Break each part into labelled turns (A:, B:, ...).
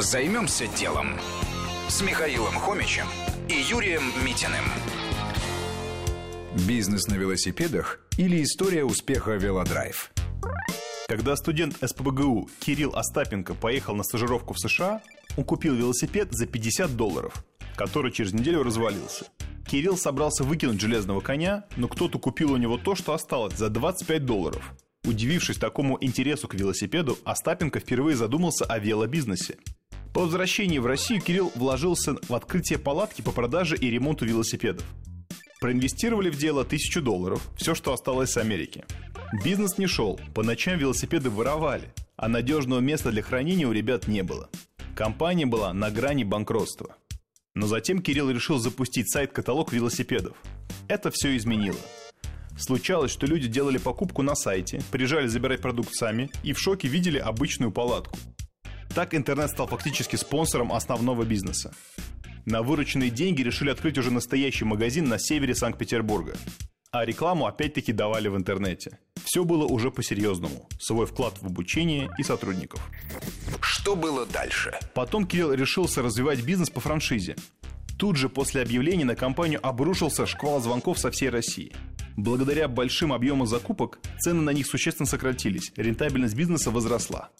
A: Займемся делом с Михаилом Хомичем и Юрием Митиным. Бизнес на велосипедах или история успеха велодрайв?
B: Когда студент СПБГУ Кирилл Остапенко поехал на стажировку в США, он купил велосипед за 50 долларов, который через неделю развалился. Кирилл собрался выкинуть железного коня, но кто-то купил у него то, что осталось, за 25 долларов. Удивившись такому интересу к велосипеду, Остапенко впервые задумался о велобизнесе. По возвращении в Россию Кирилл вложился в открытие палатки по продаже и ремонту велосипедов. Проинвестировали в дело тысячу долларов, все, что осталось с Америки. Бизнес не шел, по ночам велосипеды воровали, а надежного места для хранения у ребят не было. Компания была на грани банкротства. Но затем Кирилл решил запустить сайт-каталог велосипедов. Это все изменило. Случалось, что люди делали покупку на сайте, приезжали забирать продукт сами и в шоке видели обычную палатку. Так интернет стал фактически спонсором основного бизнеса. На вырученные деньги решили открыть уже настоящий магазин на севере Санкт-Петербурга. А рекламу опять-таки давали в интернете. Все было уже по-серьезному. Свой вклад в обучение и сотрудников.
A: Что было дальше?
B: Потом Кирилл решился развивать бизнес по франшизе. Тут же после объявления на компанию обрушился шквал звонков со всей России. Благодаря большим объемам закупок цены на них существенно сократились, рентабельность бизнеса возросла.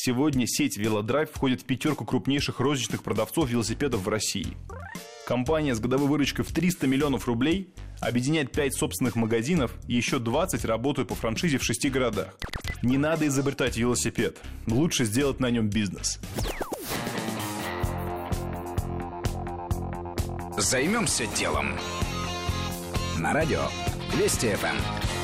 B: Сегодня сеть Велодрайв входит в пятерку крупнейших розничных продавцов велосипедов в России. Компания с годовой выручкой в 300 миллионов рублей объединяет 5 собственных магазинов и еще 20 работают по франшизе в 6 городах. Не надо изобретать велосипед. Лучше сделать на нем бизнес.
A: Займемся делом. На радио Вести ФМ.